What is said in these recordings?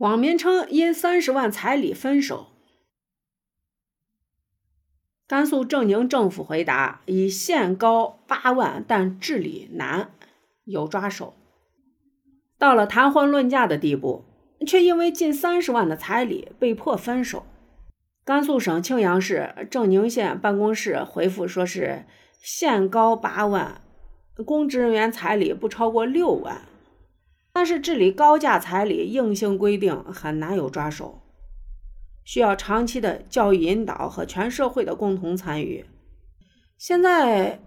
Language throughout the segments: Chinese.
网民称因三十万彩礼分手。甘肃正宁政府回答：以限高八万，但治理难，有抓手。到了谈婚论嫁的地步，却因为近三十万的彩礼被迫分手。甘肃省庆阳市正宁县办公室回复说是限高八万，公职人员彩礼不超过六万。但是治理高价彩礼硬性规定很难有抓手，需要长期的教育引导和全社会的共同参与。现在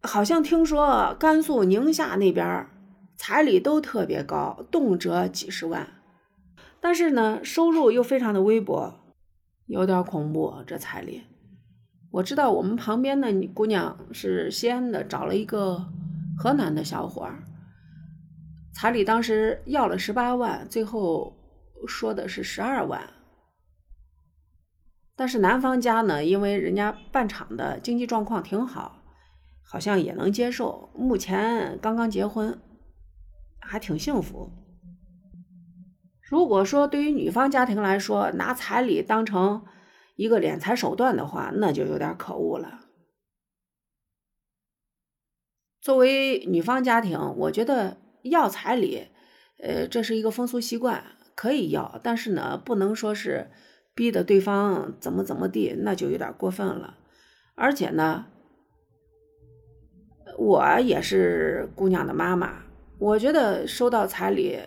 好像听说甘肃宁夏那边彩礼都特别高，动辄几十万，但是呢收入又非常的微薄，有点恐怖。这彩礼，我知道我们旁边的姑娘是西安的，找了一个河南的小伙儿。彩礼当时要了十八万，最后说的是十二万。但是男方家呢，因为人家办厂的经济状况挺好，好像也能接受。目前刚刚结婚，还挺幸福。如果说对于女方家庭来说，拿彩礼当成一个敛财手段的话，那就有点可恶了。作为女方家庭，我觉得。要彩礼，呃，这是一个风俗习惯，可以要，但是呢，不能说是逼得对方怎么怎么地，那就有点过分了。而且呢，我也是姑娘的妈妈，我觉得收到彩礼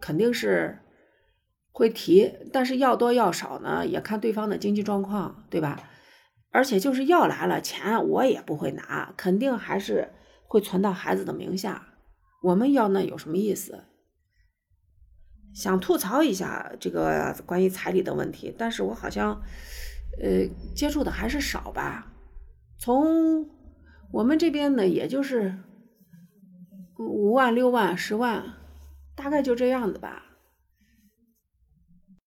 肯定是会提，但是要多要少呢，也看对方的经济状况，对吧？而且就是要来了钱，我也不会拿，肯定还是会存到孩子的名下。我们要那有什么意思？想吐槽一下这个关于彩礼的问题，但是我好像，呃，接触的还是少吧。从我们这边呢，也就是五万、六万、十万，大概就这样子吧。